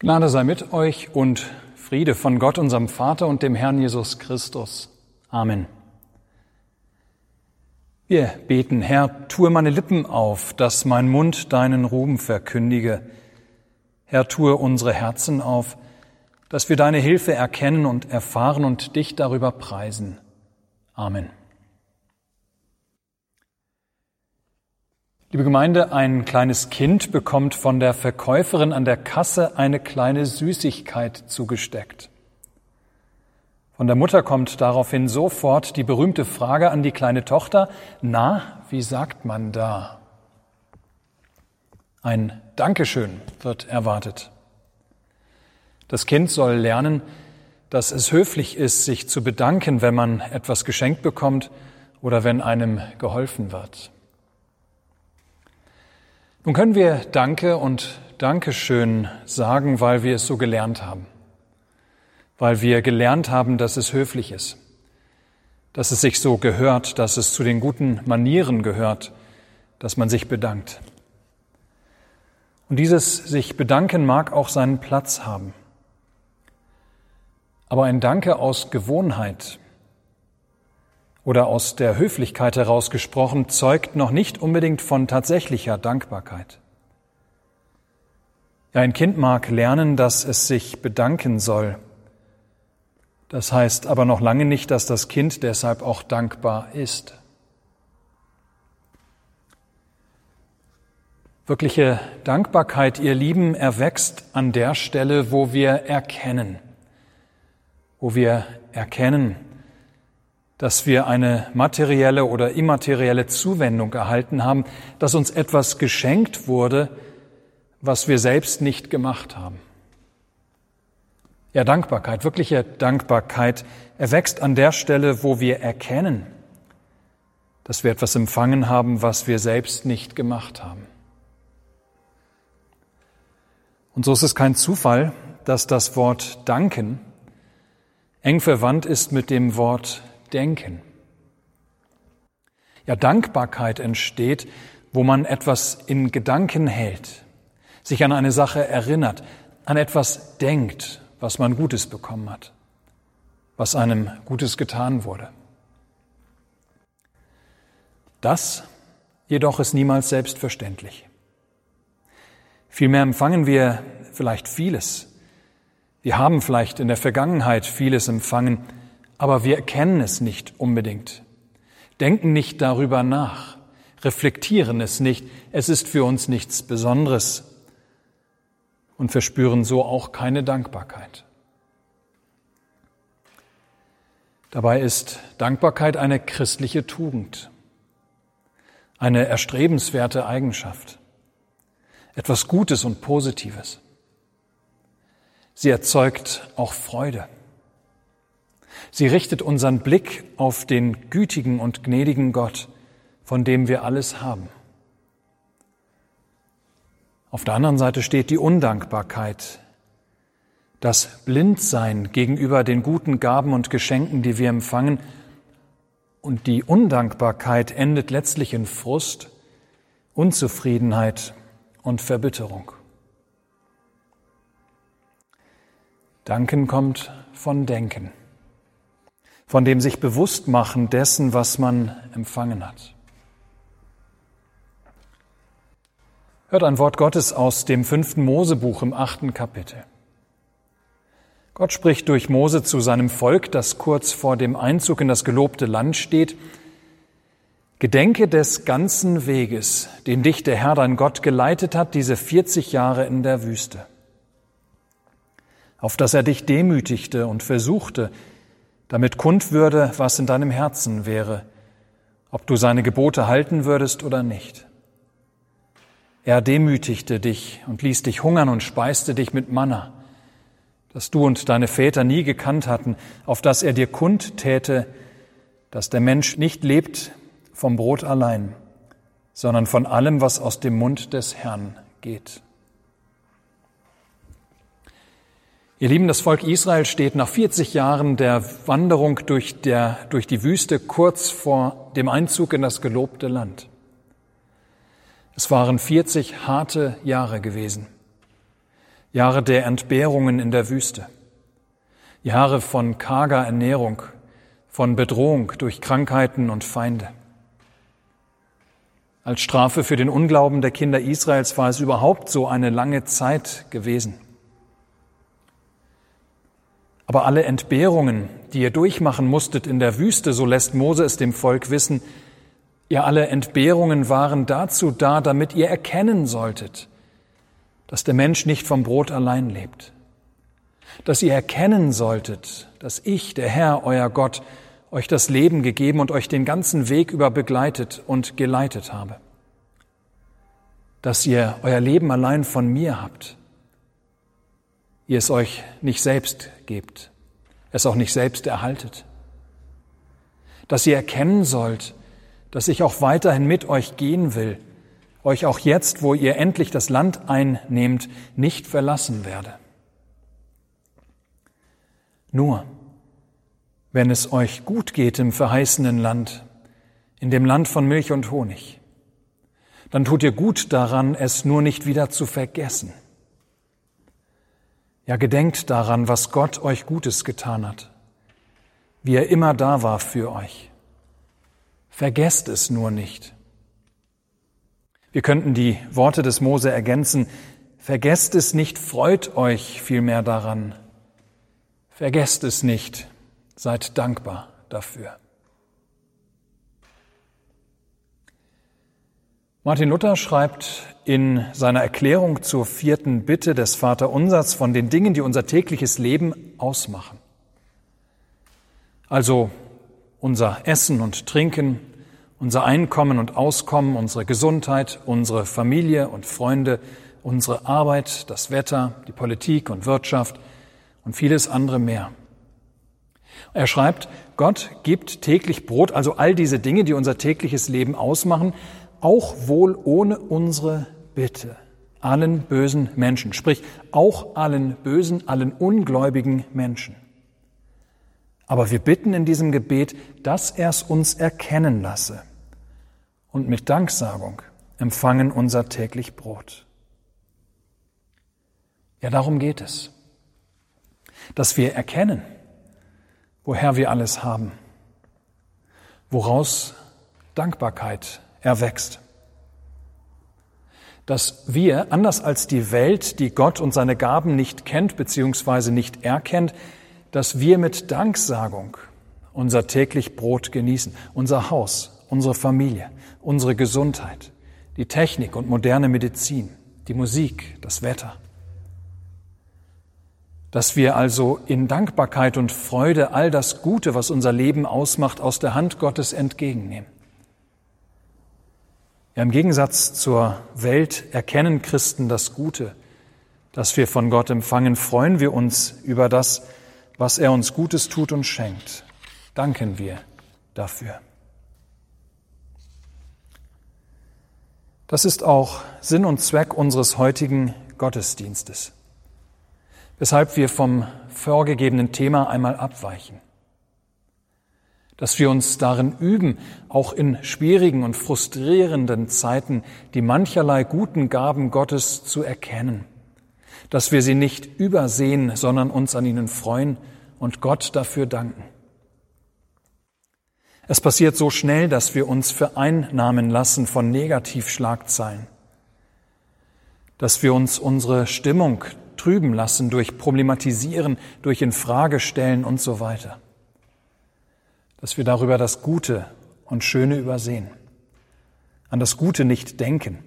Gnade sei mit euch und Friede von Gott, unserem Vater und dem Herrn Jesus Christus. Amen. Wir beten, Herr, tue meine Lippen auf, dass mein Mund deinen Ruhm verkündige. Herr, tue unsere Herzen auf, dass wir deine Hilfe erkennen und erfahren und dich darüber preisen. Amen. Liebe Gemeinde, ein kleines Kind bekommt von der Verkäuferin an der Kasse eine kleine Süßigkeit zugesteckt. Von der Mutter kommt daraufhin sofort die berühmte Frage an die kleine Tochter, na, wie sagt man da? Ein Dankeschön wird erwartet. Das Kind soll lernen, dass es höflich ist, sich zu bedanken, wenn man etwas geschenkt bekommt oder wenn einem geholfen wird. Nun können wir Danke und Dankeschön sagen, weil wir es so gelernt haben. Weil wir gelernt haben, dass es höflich ist. Dass es sich so gehört, dass es zu den guten Manieren gehört, dass man sich bedankt. Und dieses sich bedanken mag auch seinen Platz haben. Aber ein Danke aus Gewohnheit, oder aus der Höflichkeit heraus gesprochen, zeugt noch nicht unbedingt von tatsächlicher Dankbarkeit. Ein Kind mag lernen, dass es sich bedanken soll. Das heißt aber noch lange nicht, dass das Kind deshalb auch dankbar ist. Wirkliche Dankbarkeit, ihr Lieben, erwächst an der Stelle, wo wir erkennen, wo wir erkennen, dass wir eine materielle oder immaterielle Zuwendung erhalten haben, dass uns etwas geschenkt wurde, was wir selbst nicht gemacht haben. Ja, Dankbarkeit, wirkliche Dankbarkeit erwächst an der Stelle, wo wir erkennen, dass wir etwas empfangen haben, was wir selbst nicht gemacht haben. Und so ist es kein Zufall, dass das Wort danken eng verwandt ist mit dem Wort Denken. Ja, Dankbarkeit entsteht, wo man etwas in Gedanken hält, sich an eine Sache erinnert, an etwas denkt, was man Gutes bekommen hat, was einem Gutes getan wurde. Das jedoch ist niemals selbstverständlich. Vielmehr empfangen wir vielleicht vieles. Wir haben vielleicht in der Vergangenheit vieles empfangen, aber wir erkennen es nicht unbedingt, denken nicht darüber nach, reflektieren es nicht, es ist für uns nichts Besonderes und verspüren so auch keine Dankbarkeit. Dabei ist Dankbarkeit eine christliche Tugend, eine erstrebenswerte Eigenschaft, etwas Gutes und Positives. Sie erzeugt auch Freude. Sie richtet unseren Blick auf den gütigen und gnädigen Gott, von dem wir alles haben. Auf der anderen Seite steht die Undankbarkeit, das Blindsein gegenüber den guten Gaben und Geschenken, die wir empfangen. Und die Undankbarkeit endet letztlich in Frust, Unzufriedenheit und Verbitterung. Danken kommt von Denken von dem sich bewusst machen dessen, was man empfangen hat. Hört ein Wort Gottes aus dem fünften Mosebuch im achten Kapitel. Gott spricht durch Mose zu seinem Volk, das kurz vor dem Einzug in das gelobte Land steht. Gedenke des ganzen Weges, den dich der Herr dein Gott geleitet hat, diese 40 Jahre in der Wüste, auf dass er dich demütigte und versuchte, damit kund würde, was in deinem Herzen wäre, ob du seine Gebote halten würdest oder nicht. Er demütigte dich und ließ dich hungern und speiste dich mit Manna, das du und deine Väter nie gekannt hatten, auf das er dir kund täte, dass der Mensch nicht lebt vom Brot allein, sondern von allem, was aus dem Mund des Herrn geht. Ihr Lieben, das Volk Israel steht nach 40 Jahren der Wanderung durch, der, durch die Wüste kurz vor dem Einzug in das gelobte Land. Es waren 40 harte Jahre gewesen. Jahre der Entbehrungen in der Wüste, Jahre von karger Ernährung, von Bedrohung durch Krankheiten und Feinde. Als Strafe für den Unglauben der Kinder Israels war es überhaupt so eine lange Zeit gewesen. Aber alle Entbehrungen, die ihr durchmachen musstet in der Wüste, so lässt Mose es dem Volk wissen, ihr alle Entbehrungen waren dazu da, damit ihr erkennen solltet, dass der Mensch nicht vom Brot allein lebt, dass ihr erkennen solltet, dass ich, der Herr, euer Gott, euch das Leben gegeben und euch den ganzen Weg über begleitet und geleitet habe, dass ihr euer Leben allein von mir habt, ihr es euch nicht selbst gebt, es auch nicht selbst erhaltet, dass ihr erkennen sollt, dass ich auch weiterhin mit euch gehen will, euch auch jetzt, wo ihr endlich das Land einnehmt, nicht verlassen werde. Nur, wenn es euch gut geht im verheißenen Land, in dem Land von Milch und Honig, dann tut ihr gut daran, es nur nicht wieder zu vergessen. Ja, gedenkt daran, was Gott euch Gutes getan hat, wie er immer da war für euch. Vergesst es nur nicht. Wir könnten die Worte des Mose ergänzen. Vergesst es nicht, freut euch vielmehr daran. Vergesst es nicht, seid dankbar dafür. Martin Luther schreibt in seiner Erklärung zur vierten Bitte des Vaterunsers von den Dingen, die unser tägliches Leben ausmachen. Also unser Essen und Trinken, unser Einkommen und Auskommen, unsere Gesundheit, unsere Familie und Freunde, unsere Arbeit, das Wetter, die Politik und Wirtschaft und vieles andere mehr. Er schreibt, Gott gibt täglich Brot, also all diese Dinge, die unser tägliches Leben ausmachen, auch wohl ohne unsere Bitte allen bösen Menschen, sprich auch allen bösen, allen ungläubigen Menschen. Aber wir bitten in diesem Gebet, dass er es uns erkennen lasse und mit Danksagung empfangen unser täglich Brot. Ja, darum geht es, dass wir erkennen, woher wir alles haben, woraus Dankbarkeit erwächst. Dass wir, anders als die Welt, die Gott und seine Gaben nicht kennt bzw. nicht erkennt, dass wir mit Danksagung unser täglich Brot genießen, unser Haus, unsere Familie, unsere Gesundheit, die Technik und moderne Medizin, die Musik, das Wetter. Dass wir also in Dankbarkeit und Freude all das Gute, was unser Leben ausmacht, aus der Hand Gottes entgegennehmen. Ja, Im Gegensatz zur Welt erkennen Christen das Gute, das wir von Gott empfangen, freuen wir uns über das, was er uns Gutes tut und schenkt. Danken wir dafür. Das ist auch Sinn und Zweck unseres heutigen Gottesdienstes, weshalb wir vom vorgegebenen Thema einmal abweichen dass wir uns darin üben, auch in schwierigen und frustrierenden Zeiten die mancherlei guten Gaben Gottes zu erkennen, dass wir sie nicht übersehen, sondern uns an ihnen freuen und Gott dafür danken. Es passiert so schnell, dass wir uns vereinnahmen lassen von Negativschlagzeilen, dass wir uns unsere Stimmung trüben lassen durch Problematisieren, durch Infragestellen und so weiter dass wir darüber das Gute und Schöne übersehen, an das Gute nicht denken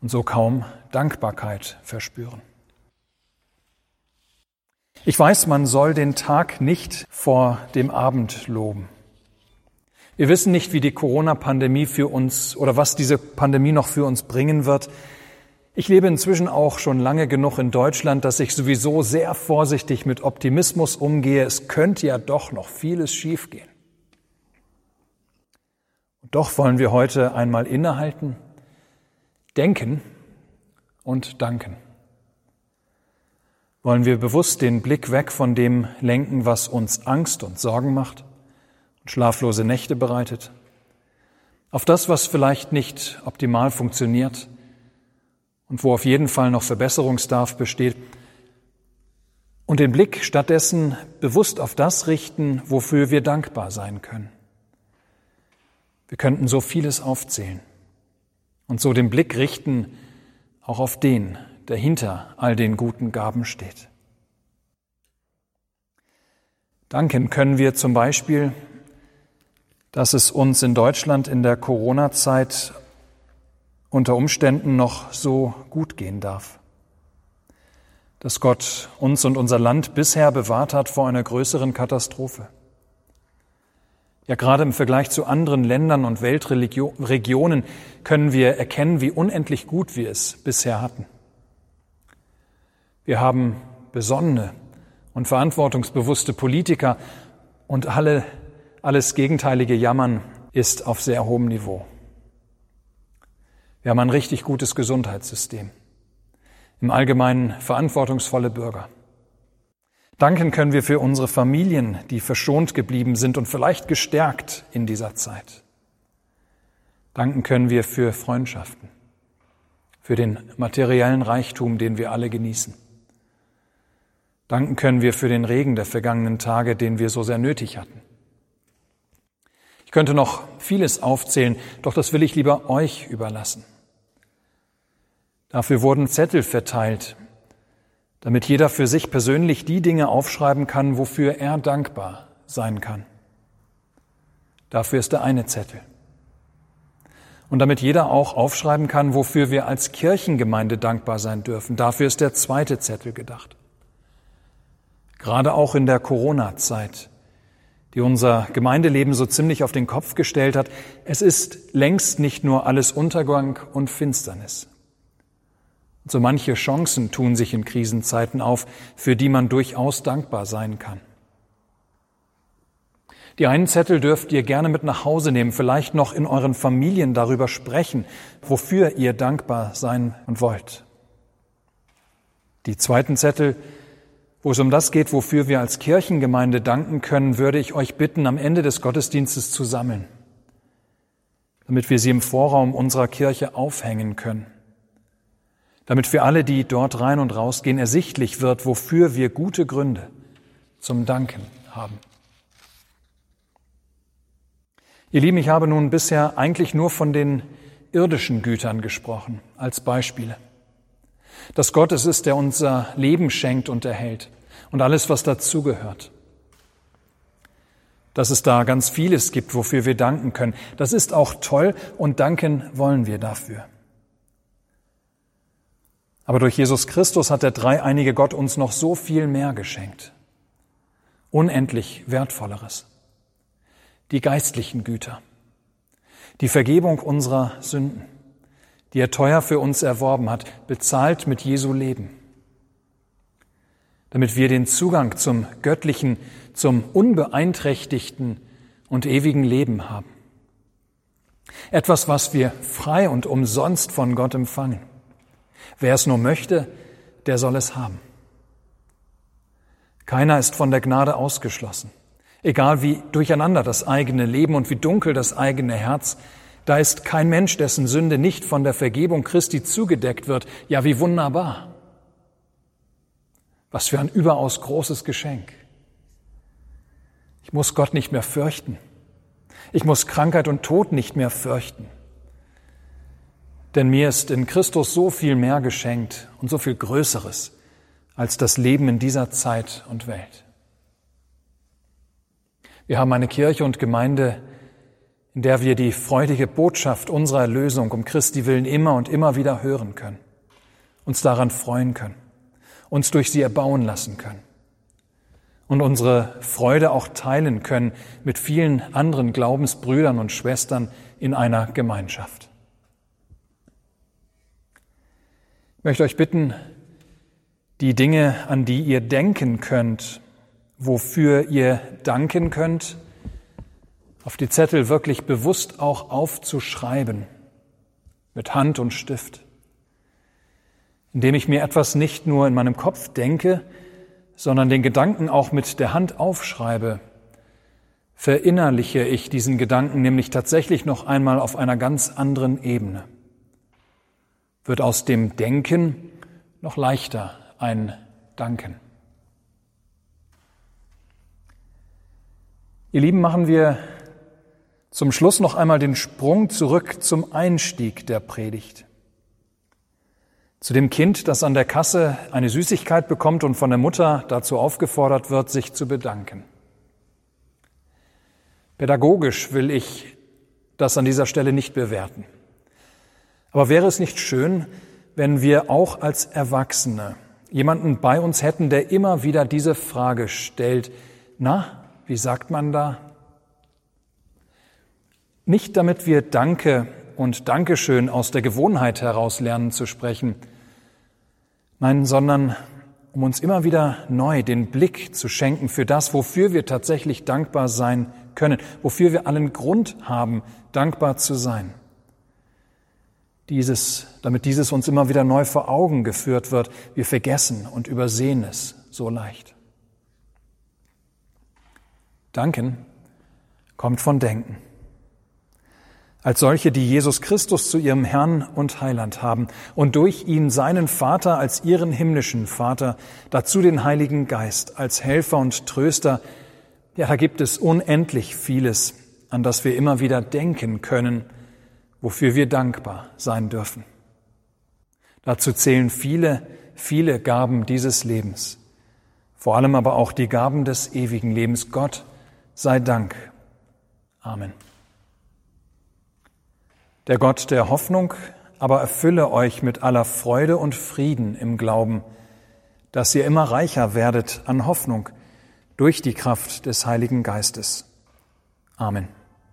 und so kaum Dankbarkeit verspüren. Ich weiß, man soll den Tag nicht vor dem Abend loben. Wir wissen nicht, wie die Corona-Pandemie für uns oder was diese Pandemie noch für uns bringen wird. Ich lebe inzwischen auch schon lange genug in Deutschland, dass ich sowieso sehr vorsichtig mit Optimismus umgehe. Es könnte ja doch noch vieles schiefgehen. Und doch wollen wir heute einmal innehalten, denken und danken. Wollen wir bewusst den Blick weg von dem lenken, was uns Angst und Sorgen macht und schlaflose Nächte bereitet, auf das, was vielleicht nicht optimal funktioniert, und wo auf jeden Fall noch Verbesserungsdarf besteht, und den Blick stattdessen bewusst auf das richten, wofür wir dankbar sein können. Wir könnten so vieles aufzählen und so den Blick richten auch auf den, der hinter all den guten Gaben steht. Danken können wir zum Beispiel, dass es uns in Deutschland in der Corona-Zeit unter Umständen noch so gut gehen darf. Dass Gott uns und unser Land bisher bewahrt hat vor einer größeren Katastrophe. Ja, gerade im Vergleich zu anderen Ländern und Weltregionen können wir erkennen, wie unendlich gut wir es bisher hatten. Wir haben besonnene und verantwortungsbewusste Politiker und alle, alles gegenteilige Jammern ist auf sehr hohem Niveau. Wir haben ein richtig gutes Gesundheitssystem. Im Allgemeinen verantwortungsvolle Bürger. Danken können wir für unsere Familien, die verschont geblieben sind und vielleicht gestärkt in dieser Zeit. Danken können wir für Freundschaften, für den materiellen Reichtum, den wir alle genießen. Danken können wir für den Regen der vergangenen Tage, den wir so sehr nötig hatten. Ich könnte noch vieles aufzählen, doch das will ich lieber euch überlassen. Dafür wurden Zettel verteilt, damit jeder für sich persönlich die Dinge aufschreiben kann, wofür er dankbar sein kann. Dafür ist der eine Zettel. Und damit jeder auch aufschreiben kann, wofür wir als Kirchengemeinde dankbar sein dürfen. Dafür ist der zweite Zettel gedacht. Gerade auch in der Corona-Zeit, die unser Gemeindeleben so ziemlich auf den Kopf gestellt hat, es ist längst nicht nur alles Untergang und Finsternis. So manche Chancen tun sich in Krisenzeiten auf, für die man durchaus dankbar sein kann. Die einen Zettel dürft ihr gerne mit nach Hause nehmen, vielleicht noch in euren Familien darüber sprechen, wofür ihr dankbar sein wollt. Die zweiten Zettel, wo es um das geht, wofür wir als Kirchengemeinde danken können, würde ich euch bitten, am Ende des Gottesdienstes zu sammeln, damit wir sie im Vorraum unserer Kirche aufhängen können damit für alle, die dort rein und rausgehen, ersichtlich wird, wofür wir gute Gründe zum Danken haben. Ihr Lieben, ich habe nun bisher eigentlich nur von den irdischen Gütern gesprochen, als Beispiele. Dass Gott es ist, der unser Leben schenkt und erhält und alles, was dazugehört. Dass es da ganz vieles gibt, wofür wir danken können. Das ist auch toll und danken wollen wir dafür. Aber durch Jesus Christus hat der dreieinige Gott uns noch so viel mehr geschenkt. Unendlich wertvolleres. Die geistlichen Güter. Die Vergebung unserer Sünden, die er teuer für uns erworben hat, bezahlt mit Jesu Leben. Damit wir den Zugang zum göttlichen, zum unbeeinträchtigten und ewigen Leben haben. Etwas, was wir frei und umsonst von Gott empfangen. Wer es nur möchte, der soll es haben. Keiner ist von der Gnade ausgeschlossen. Egal wie durcheinander das eigene Leben und wie dunkel das eigene Herz, da ist kein Mensch, dessen Sünde nicht von der Vergebung Christi zugedeckt wird. Ja, wie wunderbar. Was für ein überaus großes Geschenk. Ich muss Gott nicht mehr fürchten. Ich muss Krankheit und Tod nicht mehr fürchten. Denn mir ist in Christus so viel mehr geschenkt und so viel Größeres als das Leben in dieser Zeit und Welt. Wir haben eine Kirche und Gemeinde, in der wir die freudige Botschaft unserer Erlösung um Christi willen immer und immer wieder hören können, uns daran freuen können, uns durch sie erbauen lassen können und unsere Freude auch teilen können mit vielen anderen Glaubensbrüdern und Schwestern in einer Gemeinschaft. Möchte euch bitten, die Dinge, an die ihr denken könnt, wofür ihr danken könnt, auf die Zettel wirklich bewusst auch aufzuschreiben, mit Hand und Stift, indem ich mir etwas nicht nur in meinem Kopf denke, sondern den Gedanken auch mit der Hand aufschreibe, verinnerliche ich diesen Gedanken nämlich tatsächlich noch einmal auf einer ganz anderen Ebene wird aus dem Denken noch leichter ein Danken. Ihr Lieben, machen wir zum Schluss noch einmal den Sprung zurück zum Einstieg der Predigt. Zu dem Kind, das an der Kasse eine Süßigkeit bekommt und von der Mutter dazu aufgefordert wird, sich zu bedanken. Pädagogisch will ich das an dieser Stelle nicht bewerten. Aber wäre es nicht schön, wenn wir auch als Erwachsene jemanden bei uns hätten, der immer wieder diese Frage stellt, na, wie sagt man da? Nicht damit wir Danke und Dankeschön aus der Gewohnheit heraus lernen zu sprechen, nein, sondern um uns immer wieder neu den Blick zu schenken für das, wofür wir tatsächlich dankbar sein können, wofür wir allen Grund haben, dankbar zu sein. Dieses, damit dieses uns immer wieder neu vor Augen geführt wird, wir vergessen und übersehen es so leicht. Danken kommt von Denken. Als solche, die Jesus Christus zu ihrem Herrn und Heiland haben und durch ihn seinen Vater als ihren himmlischen Vater, dazu den Heiligen Geist als Helfer und Tröster, ja, da gibt es unendlich vieles, an das wir immer wieder denken können, wofür wir dankbar sein dürfen. Dazu zählen viele, viele Gaben dieses Lebens, vor allem aber auch die Gaben des ewigen Lebens. Gott sei Dank. Amen. Der Gott der Hoffnung aber erfülle euch mit aller Freude und Frieden im Glauben, dass ihr immer reicher werdet an Hoffnung durch die Kraft des Heiligen Geistes. Amen.